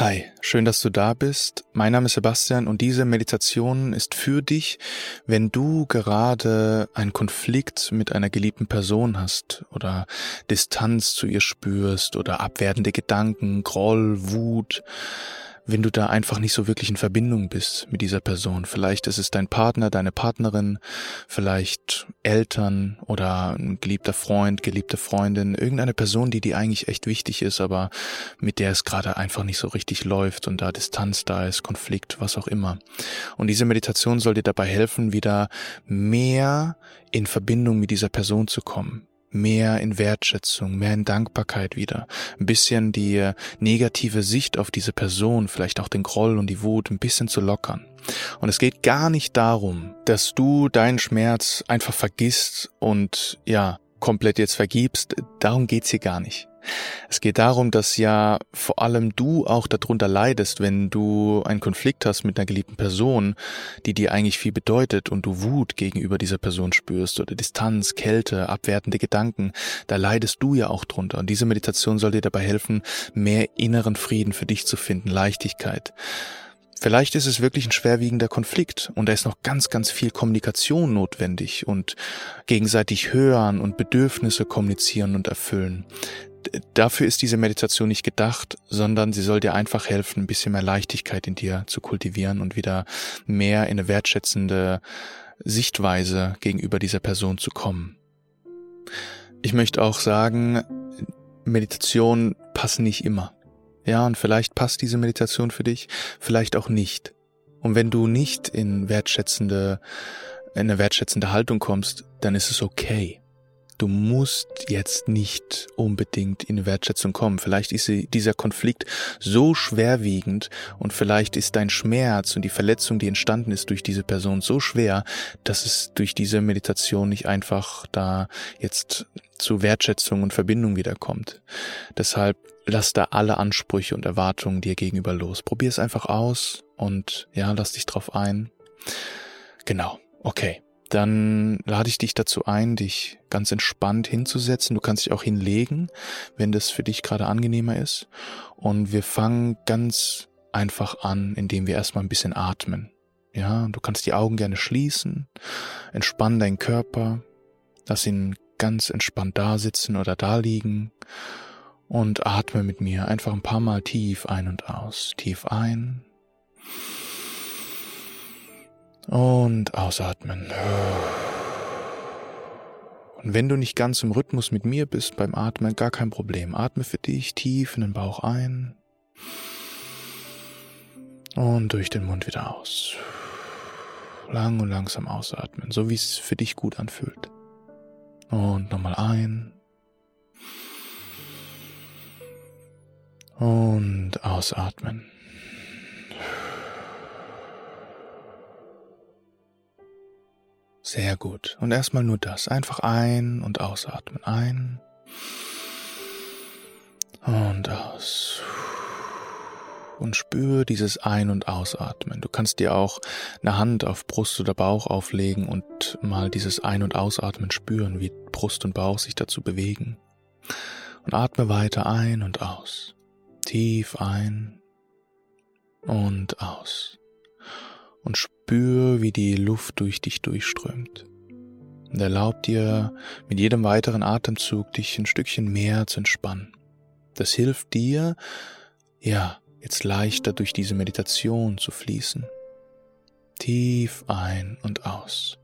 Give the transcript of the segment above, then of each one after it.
Hi, schön, dass du da bist. Mein Name ist Sebastian und diese Meditation ist für dich, wenn du gerade einen Konflikt mit einer geliebten Person hast oder Distanz zu ihr spürst oder abwertende Gedanken, Groll, Wut wenn du da einfach nicht so wirklich in Verbindung bist mit dieser Person. Vielleicht ist es dein Partner, deine Partnerin, vielleicht Eltern oder ein geliebter Freund, geliebte Freundin, irgendeine Person, die dir eigentlich echt wichtig ist, aber mit der es gerade einfach nicht so richtig läuft und da Distanz da ist, Konflikt, was auch immer. Und diese Meditation soll dir dabei helfen, wieder mehr in Verbindung mit dieser Person zu kommen mehr in Wertschätzung, mehr in Dankbarkeit wieder, ein bisschen die äh, negative Sicht auf diese Person, vielleicht auch den Groll und die Wut ein bisschen zu lockern. Und es geht gar nicht darum, dass du deinen Schmerz einfach vergisst und ja, komplett jetzt vergibst. Darum geht's hier gar nicht. Es geht darum, dass ja vor allem du auch darunter leidest, wenn du einen Konflikt hast mit einer geliebten Person, die dir eigentlich viel bedeutet und du Wut gegenüber dieser Person spürst oder Distanz, Kälte, abwertende Gedanken, da leidest du ja auch drunter. Und diese Meditation soll dir dabei helfen, mehr inneren Frieden für dich zu finden, Leichtigkeit. Vielleicht ist es wirklich ein schwerwiegender Konflikt und da ist noch ganz, ganz viel Kommunikation notwendig und gegenseitig hören und Bedürfnisse kommunizieren und erfüllen dafür ist diese Meditation nicht gedacht, sondern sie soll dir einfach helfen, ein bisschen mehr Leichtigkeit in dir zu kultivieren und wieder mehr in eine wertschätzende Sichtweise gegenüber dieser Person zu kommen. Ich möchte auch sagen, Meditation passen nicht immer. Ja, und vielleicht passt diese Meditation für dich, vielleicht auch nicht. Und wenn du nicht in wertschätzende, in eine wertschätzende Haltung kommst, dann ist es okay. Du musst jetzt nicht unbedingt in Wertschätzung kommen. Vielleicht ist dieser Konflikt so schwerwiegend und vielleicht ist dein Schmerz und die Verletzung, die entstanden ist durch diese Person, so schwer, dass es durch diese Meditation nicht einfach da jetzt zu Wertschätzung und Verbindung wiederkommt. Deshalb lass da alle Ansprüche und Erwartungen dir gegenüber los. Probier es einfach aus und ja, lass dich drauf ein. Genau. Okay dann lade ich dich dazu ein, dich ganz entspannt hinzusetzen. Du kannst dich auch hinlegen, wenn das für dich gerade angenehmer ist. Und wir fangen ganz einfach an, indem wir erstmal ein bisschen atmen. Ja, du kannst die Augen gerne schließen, entspann deinen Körper, lass ihn ganz entspannt da sitzen oder da liegen und atme mit mir einfach ein paar Mal tief ein und aus. Tief ein und ausatmen. Und wenn du nicht ganz im Rhythmus mit mir bist beim Atmen, gar kein Problem. Atme für dich tief in den Bauch ein und durch den Mund wieder aus. Lang und langsam ausatmen, so wie es für dich gut anfühlt. Und nochmal ein. Und ausatmen. Sehr gut. Und erstmal nur das. Einfach ein- und ausatmen. Ein und aus. Und spür dieses Ein- und Ausatmen. Du kannst dir auch eine Hand auf Brust oder Bauch auflegen und mal dieses Ein- und Ausatmen spüren, wie Brust und Bauch sich dazu bewegen. Und atme weiter ein und aus. Tief ein und aus und spür, wie die Luft durch dich durchströmt. Und erlaub dir mit jedem weiteren Atemzug dich ein Stückchen mehr zu entspannen. Das hilft dir, ja, jetzt leichter durch diese Meditation zu fließen. Tief ein und aus.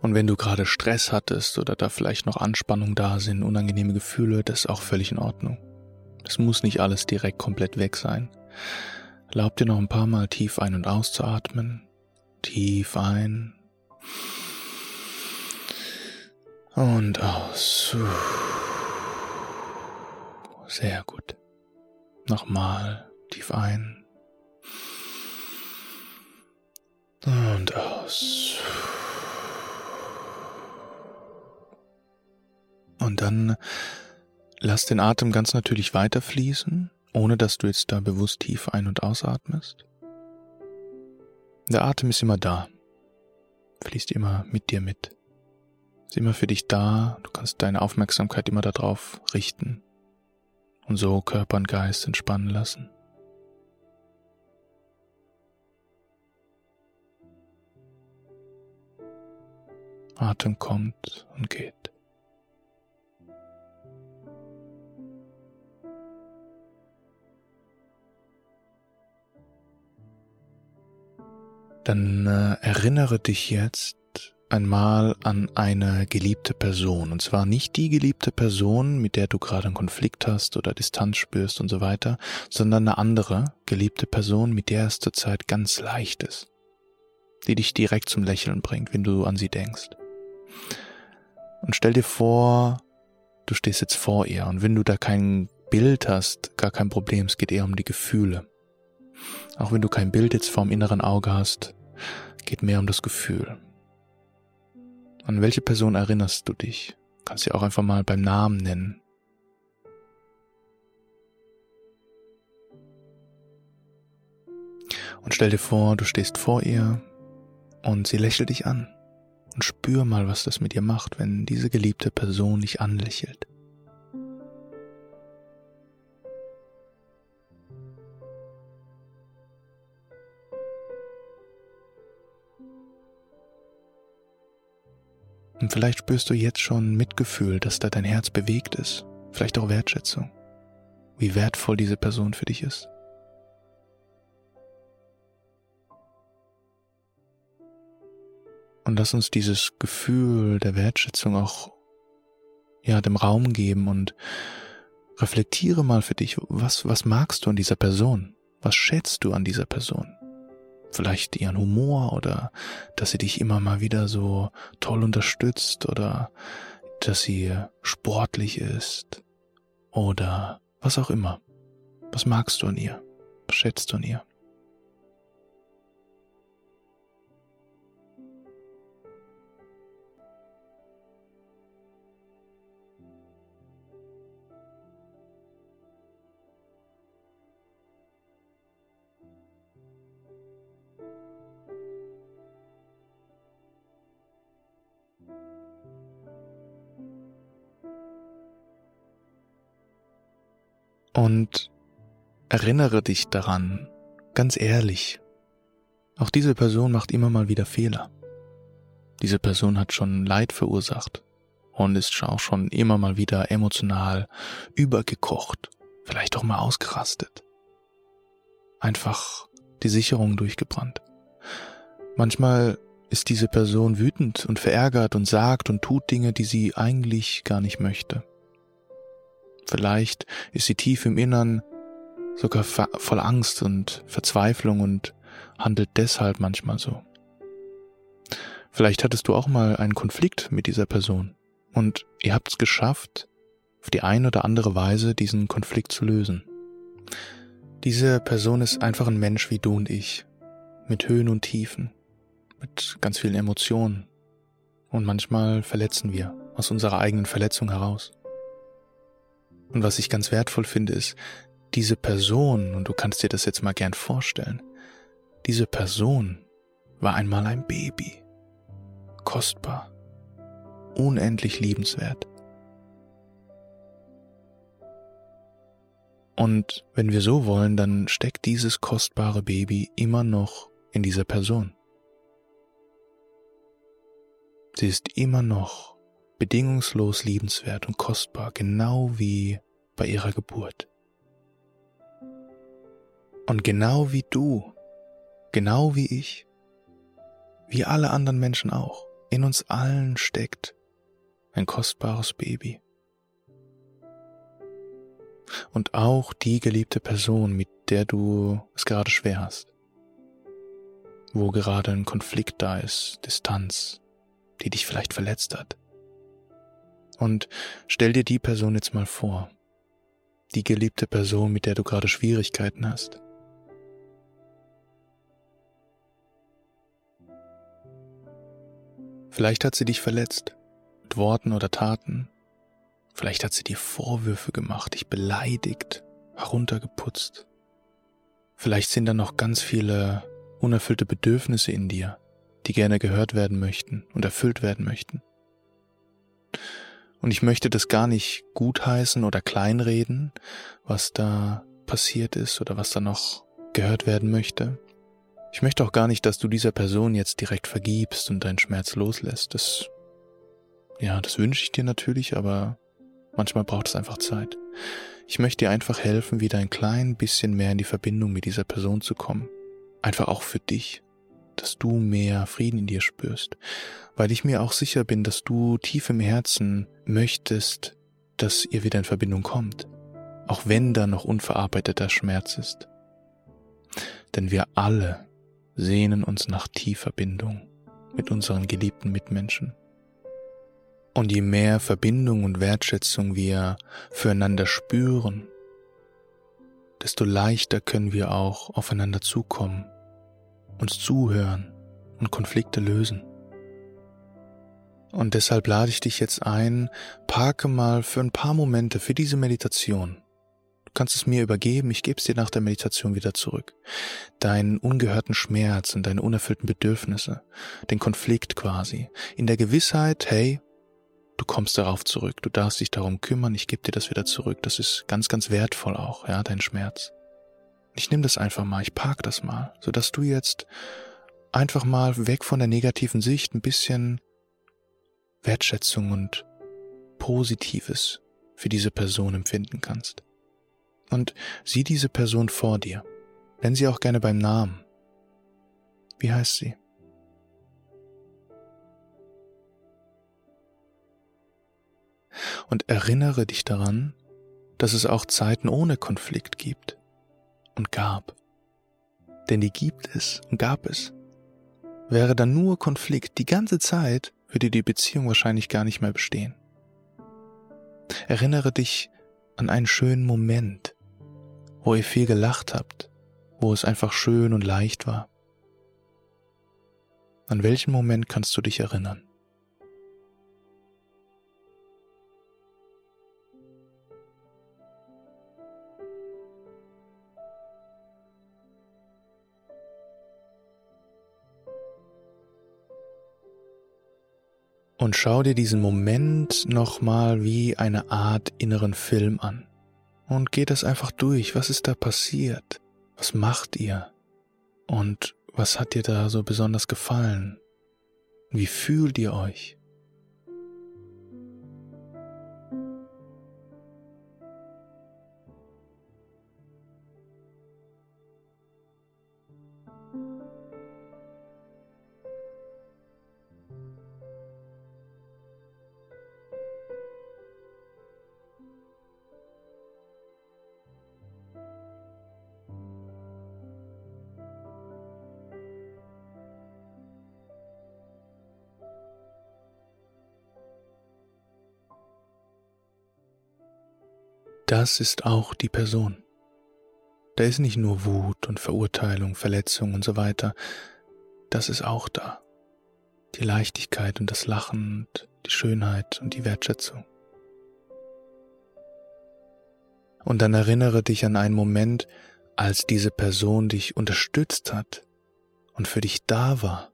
Und wenn du gerade Stress hattest oder da vielleicht noch Anspannung da sind, unangenehme Gefühle, das ist auch völlig in Ordnung. Es muss nicht alles direkt komplett weg sein. Erlaub dir noch ein paar Mal tief ein- und auszuatmen. Tief ein. Und aus. Sehr gut. Nochmal tief ein. Und aus. Und dann lass den Atem ganz natürlich weiterfließen ohne dass du jetzt da bewusst tief ein- und ausatmest. Der Atem ist immer da, fließt immer mit dir mit, ist immer für dich da, du kannst deine Aufmerksamkeit immer darauf richten und so Körper und Geist entspannen lassen. Atem kommt und geht. Dann äh, erinnere dich jetzt einmal an eine geliebte Person. Und zwar nicht die geliebte Person, mit der du gerade einen Konflikt hast oder Distanz spürst und so weiter, sondern eine andere geliebte Person, mit der es zurzeit ganz leicht ist. Die dich direkt zum Lächeln bringt, wenn du an sie denkst. Und stell dir vor, du stehst jetzt vor ihr und wenn du da kein Bild hast, gar kein Problem, es geht eher um die Gefühle. Auch wenn du kein Bild jetzt vorm inneren Auge hast, geht mehr um das Gefühl. An welche Person erinnerst du dich? Kannst sie auch einfach mal beim Namen nennen. Und stell dir vor, du stehst vor ihr und sie lächelt dich an. Und spür mal, was das mit ihr macht, wenn diese geliebte Person dich anlächelt. Vielleicht spürst du jetzt schon Mitgefühl, dass da dein Herz bewegt ist, vielleicht auch Wertschätzung, wie wertvoll diese Person für dich ist. Und lass uns dieses Gefühl der Wertschätzung auch ja dem Raum geben und reflektiere mal für dich, was was magst du an dieser Person? Was schätzt du an dieser Person? Vielleicht ihren Humor oder dass sie dich immer mal wieder so toll unterstützt oder dass sie sportlich ist oder was auch immer. Was magst du an ihr? Was schätzt du an ihr? Und erinnere dich daran, ganz ehrlich, auch diese Person macht immer mal wieder Fehler. Diese Person hat schon Leid verursacht und ist auch schon immer mal wieder emotional übergekocht, vielleicht auch mal ausgerastet. Einfach die Sicherung durchgebrannt. Manchmal ist diese Person wütend und verärgert und sagt und tut Dinge, die sie eigentlich gar nicht möchte. Vielleicht ist sie tief im Innern sogar voll Angst und Verzweiflung und handelt deshalb manchmal so. Vielleicht hattest du auch mal einen Konflikt mit dieser Person und ihr habt es geschafft, auf die eine oder andere Weise diesen Konflikt zu lösen. Diese Person ist einfach ein Mensch wie du und ich, mit Höhen und Tiefen, mit ganz vielen Emotionen. Und manchmal verletzen wir aus unserer eigenen Verletzung heraus. Und was ich ganz wertvoll finde, ist, diese Person, und du kannst dir das jetzt mal gern vorstellen, diese Person war einmal ein Baby. Kostbar. Unendlich liebenswert. Und wenn wir so wollen, dann steckt dieses kostbare Baby immer noch in dieser Person. Sie ist immer noch bedingungslos liebenswert und kostbar, genau wie bei ihrer Geburt. Und genau wie du, genau wie ich, wie alle anderen Menschen auch, in uns allen steckt ein kostbares Baby. Und auch die geliebte Person, mit der du es gerade schwer hast, wo gerade ein Konflikt da ist, Distanz, die dich vielleicht verletzt hat. Und stell dir die Person jetzt mal vor. Die geliebte Person, mit der du gerade Schwierigkeiten hast. Vielleicht hat sie dich verletzt, mit Worten oder Taten. Vielleicht hat sie dir Vorwürfe gemacht, dich beleidigt, heruntergeputzt. Vielleicht sind da noch ganz viele unerfüllte Bedürfnisse in dir, die gerne gehört werden möchten und erfüllt werden möchten. Und ich möchte das gar nicht gutheißen oder kleinreden, was da passiert ist oder was da noch gehört werden möchte. Ich möchte auch gar nicht, dass du dieser Person jetzt direkt vergibst und deinen Schmerz loslässt. Das, ja, das wünsche ich dir natürlich, aber manchmal braucht es einfach Zeit. Ich möchte dir einfach helfen, wieder ein klein bisschen mehr in die Verbindung mit dieser Person zu kommen. Einfach auch für dich, dass du mehr Frieden in dir spürst, weil ich mir auch sicher bin, dass du tief im Herzen möchtest, dass ihr wieder in Verbindung kommt, auch wenn da noch unverarbeiteter Schmerz ist. Denn wir alle sehnen uns nach tiefer Bindung mit unseren geliebten Mitmenschen. Und je mehr Verbindung und Wertschätzung wir füreinander spüren, desto leichter können wir auch aufeinander zukommen, uns zuhören und Konflikte lösen. Und deshalb lade ich dich jetzt ein, parke mal für ein paar Momente für diese Meditation Du kannst es mir übergeben, ich gebe es dir nach der Meditation wieder zurück. Deinen ungehörten Schmerz und deine unerfüllten Bedürfnisse, den Konflikt quasi, in der Gewissheit, hey, du kommst darauf zurück, du darfst dich darum kümmern, ich gebe dir das wieder zurück. Das ist ganz, ganz wertvoll auch, ja, dein Schmerz. Ich nehme das einfach mal, ich park das mal, sodass du jetzt einfach mal weg von der negativen Sicht ein bisschen Wertschätzung und Positives für diese Person empfinden kannst und sieh diese Person vor dir. Nenn sie auch gerne beim Namen. Wie heißt sie? Und erinnere dich daran, dass es auch Zeiten ohne Konflikt gibt und gab. Denn die gibt es und gab es. Wäre da nur Konflikt die ganze Zeit, würde die Beziehung wahrscheinlich gar nicht mehr bestehen. Erinnere dich an einen schönen Moment, wo ihr viel gelacht habt, wo es einfach schön und leicht war? An welchen Moment kannst du dich erinnern? Und schau dir diesen Moment nochmal wie eine Art inneren Film an und geht das einfach durch. Was ist da passiert? Was macht ihr? Und was hat dir da so besonders gefallen? Wie fühlt ihr euch? Das ist auch die Person. Da ist nicht nur Wut und Verurteilung, Verletzung und so weiter. Das ist auch da. Die Leichtigkeit und das Lachen und die Schönheit und die Wertschätzung. Und dann erinnere dich an einen Moment, als diese Person dich unterstützt hat und für dich da war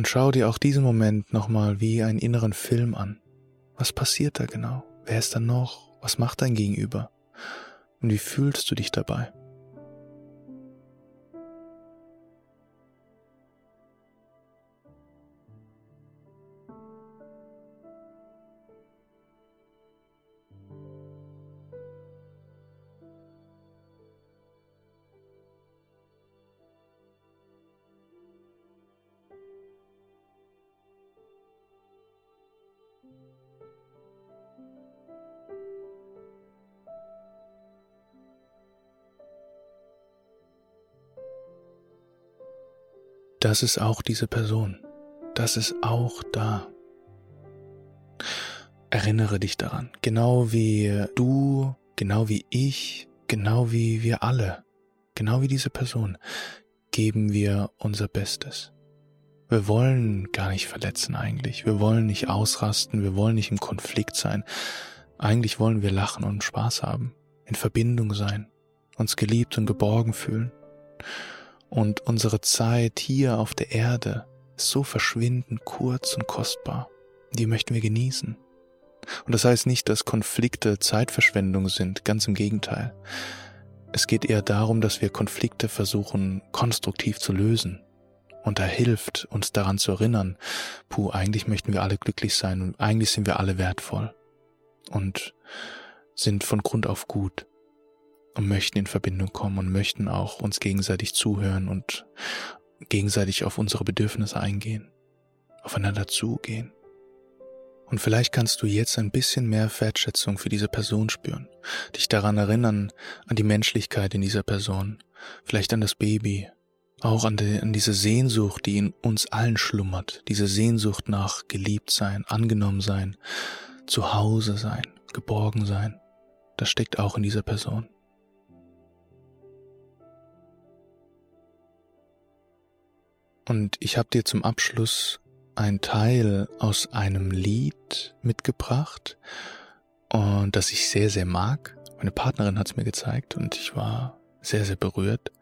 Und schau dir auch diesen Moment nochmal wie einen inneren Film an. Was passiert da genau? Wer ist da noch? Was macht dein Gegenüber? Und wie fühlst du dich dabei? Das ist auch diese Person. Das ist auch da. Erinnere dich daran, genau wie du, genau wie ich, genau wie wir alle, genau wie diese Person, geben wir unser Bestes. Wir wollen gar nicht verletzen eigentlich. Wir wollen nicht ausrasten. Wir wollen nicht im Konflikt sein. Eigentlich wollen wir lachen und Spaß haben, in Verbindung sein, uns geliebt und geborgen fühlen. Und unsere Zeit hier auf der Erde ist so verschwindend kurz und kostbar. Die möchten wir genießen. Und das heißt nicht, dass Konflikte Zeitverschwendung sind, ganz im Gegenteil. Es geht eher darum, dass wir Konflikte versuchen konstruktiv zu lösen. Und da hilft, uns daran zu erinnern, puh, eigentlich möchten wir alle glücklich sein und eigentlich sind wir alle wertvoll und sind von Grund auf gut und möchten in Verbindung kommen und möchten auch uns gegenseitig zuhören und gegenseitig auf unsere Bedürfnisse eingehen, aufeinander zugehen. Und vielleicht kannst du jetzt ein bisschen mehr Wertschätzung für diese Person spüren, dich daran erinnern, an die Menschlichkeit in dieser Person, vielleicht an das Baby, auch an, die, an diese Sehnsucht, die in uns allen schlummert, diese Sehnsucht nach geliebt sein, angenommen sein, zu Hause sein, geborgen sein. Das steckt auch in dieser Person. Und ich habe dir zum Abschluss ein Teil aus einem Lied mitgebracht und das ich sehr, sehr mag. Meine Partnerin hat es mir gezeigt und ich war sehr, sehr berührt.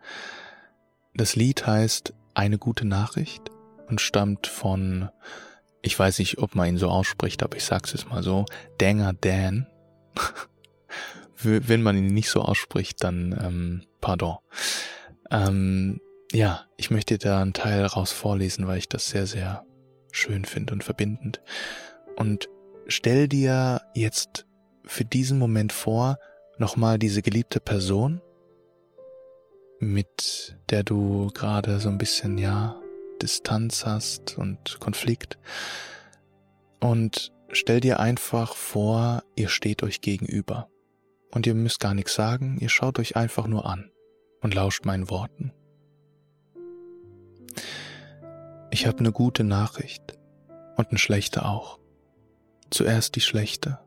Das Lied heißt Eine gute Nachricht und stammt von, ich weiß nicht, ob man ihn so ausspricht, aber ich sag's jetzt mal so, Danger Dan. Wenn man ihn nicht so ausspricht, dann ähm, pardon. Ähm, ja, ich möchte da einen Teil raus vorlesen, weil ich das sehr, sehr schön finde und verbindend. Und stell dir jetzt für diesen Moment vor, nochmal diese geliebte Person mit der du gerade so ein bisschen, ja, Distanz hast und Konflikt. Und stell dir einfach vor, ihr steht euch gegenüber. Und ihr müsst gar nichts sagen, ihr schaut euch einfach nur an und lauscht meinen Worten. Ich habe eine gute Nachricht und eine schlechte auch. Zuerst die schlechte.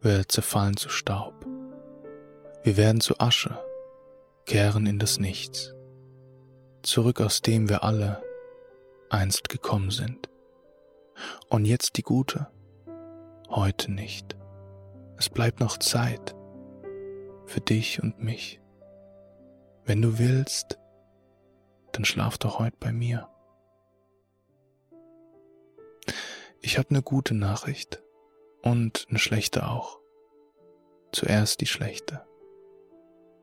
Wir zerfallen zu Staub. Wir werden zu Asche kehren in das Nichts, zurück aus dem wir alle einst gekommen sind. Und jetzt die gute, heute nicht. Es bleibt noch Zeit für dich und mich. Wenn du willst, dann schlaf doch heute bei mir. Ich habe eine gute Nachricht und eine schlechte auch. Zuerst die schlechte.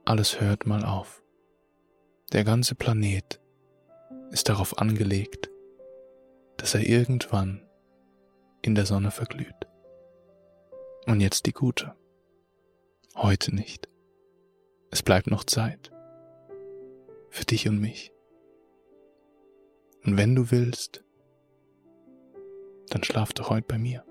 Alles hört mal auf. Der ganze Planet ist darauf angelegt, dass er irgendwann in der Sonne verglüht. Und jetzt die gute. Heute nicht. Es bleibt noch Zeit. Für dich und mich. Und wenn du willst, dann schlaf doch heute bei mir.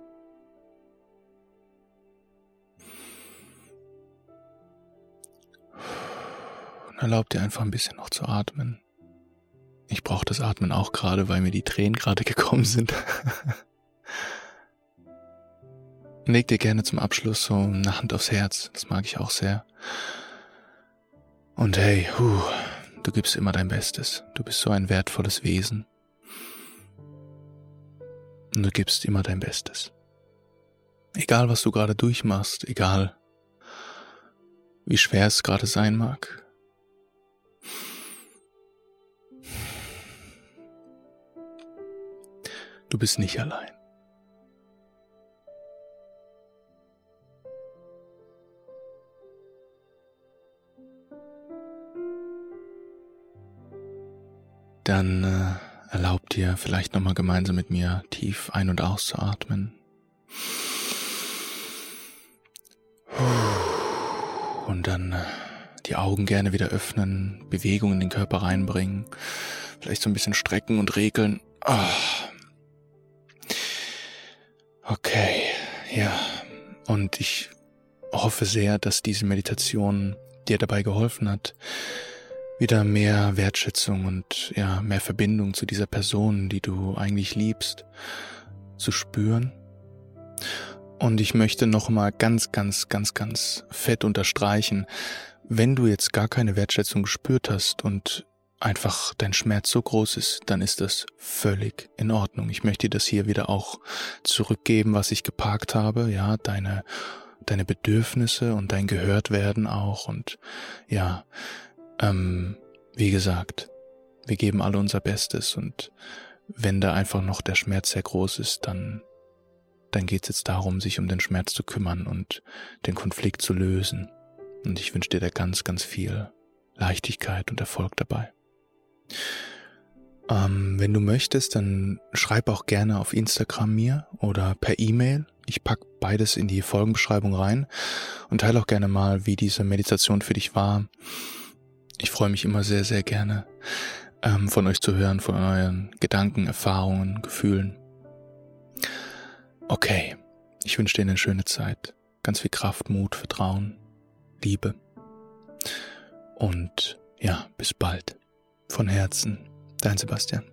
erlaub dir einfach ein bisschen noch zu atmen. Ich brauche das Atmen auch gerade, weil mir die Tränen gerade gekommen sind. Leg dir gerne zum Abschluss so eine Hand aufs Herz, das mag ich auch sehr. Und hey, huh, du gibst immer dein Bestes. Du bist so ein wertvolles Wesen. Und du gibst immer dein Bestes. Egal, was du gerade durchmachst, egal, wie schwer es gerade sein mag, Du bist nicht allein. Dann äh, erlaubt dir vielleicht nochmal gemeinsam mit mir tief ein- und auszuatmen. Und dann äh, die Augen gerne wieder öffnen, Bewegung in den Körper reinbringen, vielleicht so ein bisschen strecken und regeln. Oh. Okay, ja. Und ich hoffe sehr, dass diese Meditation dir dabei geholfen hat, wieder mehr Wertschätzung und ja, mehr Verbindung zu dieser Person, die du eigentlich liebst, zu spüren. Und ich möchte nochmal ganz, ganz, ganz, ganz fett unterstreichen, wenn du jetzt gar keine Wertschätzung gespürt hast und einfach dein Schmerz so groß ist, dann ist das völlig in Ordnung. Ich möchte das hier wieder auch zurückgeben, was ich geparkt habe, ja, deine, deine Bedürfnisse und dein Gehörtwerden auch und ja, ähm, wie gesagt, wir geben alle unser Bestes und wenn da einfach noch der Schmerz sehr groß ist, dann, dann geht es jetzt darum, sich um den Schmerz zu kümmern und den Konflikt zu lösen. Und ich wünsche dir da ganz, ganz viel Leichtigkeit und Erfolg dabei. Ähm, wenn du möchtest, dann schreib auch gerne auf Instagram mir oder per E-Mail. Ich pack beides in die Folgenbeschreibung rein und teile auch gerne mal, wie diese Meditation für dich war. Ich freue mich immer sehr, sehr gerne, ähm, von euch zu hören, von euren Gedanken, Erfahrungen, Gefühlen. Okay, ich wünsche dir eine schöne Zeit. Ganz viel Kraft, Mut, Vertrauen, Liebe. Und ja, bis bald. Von Herzen, dein Sebastian.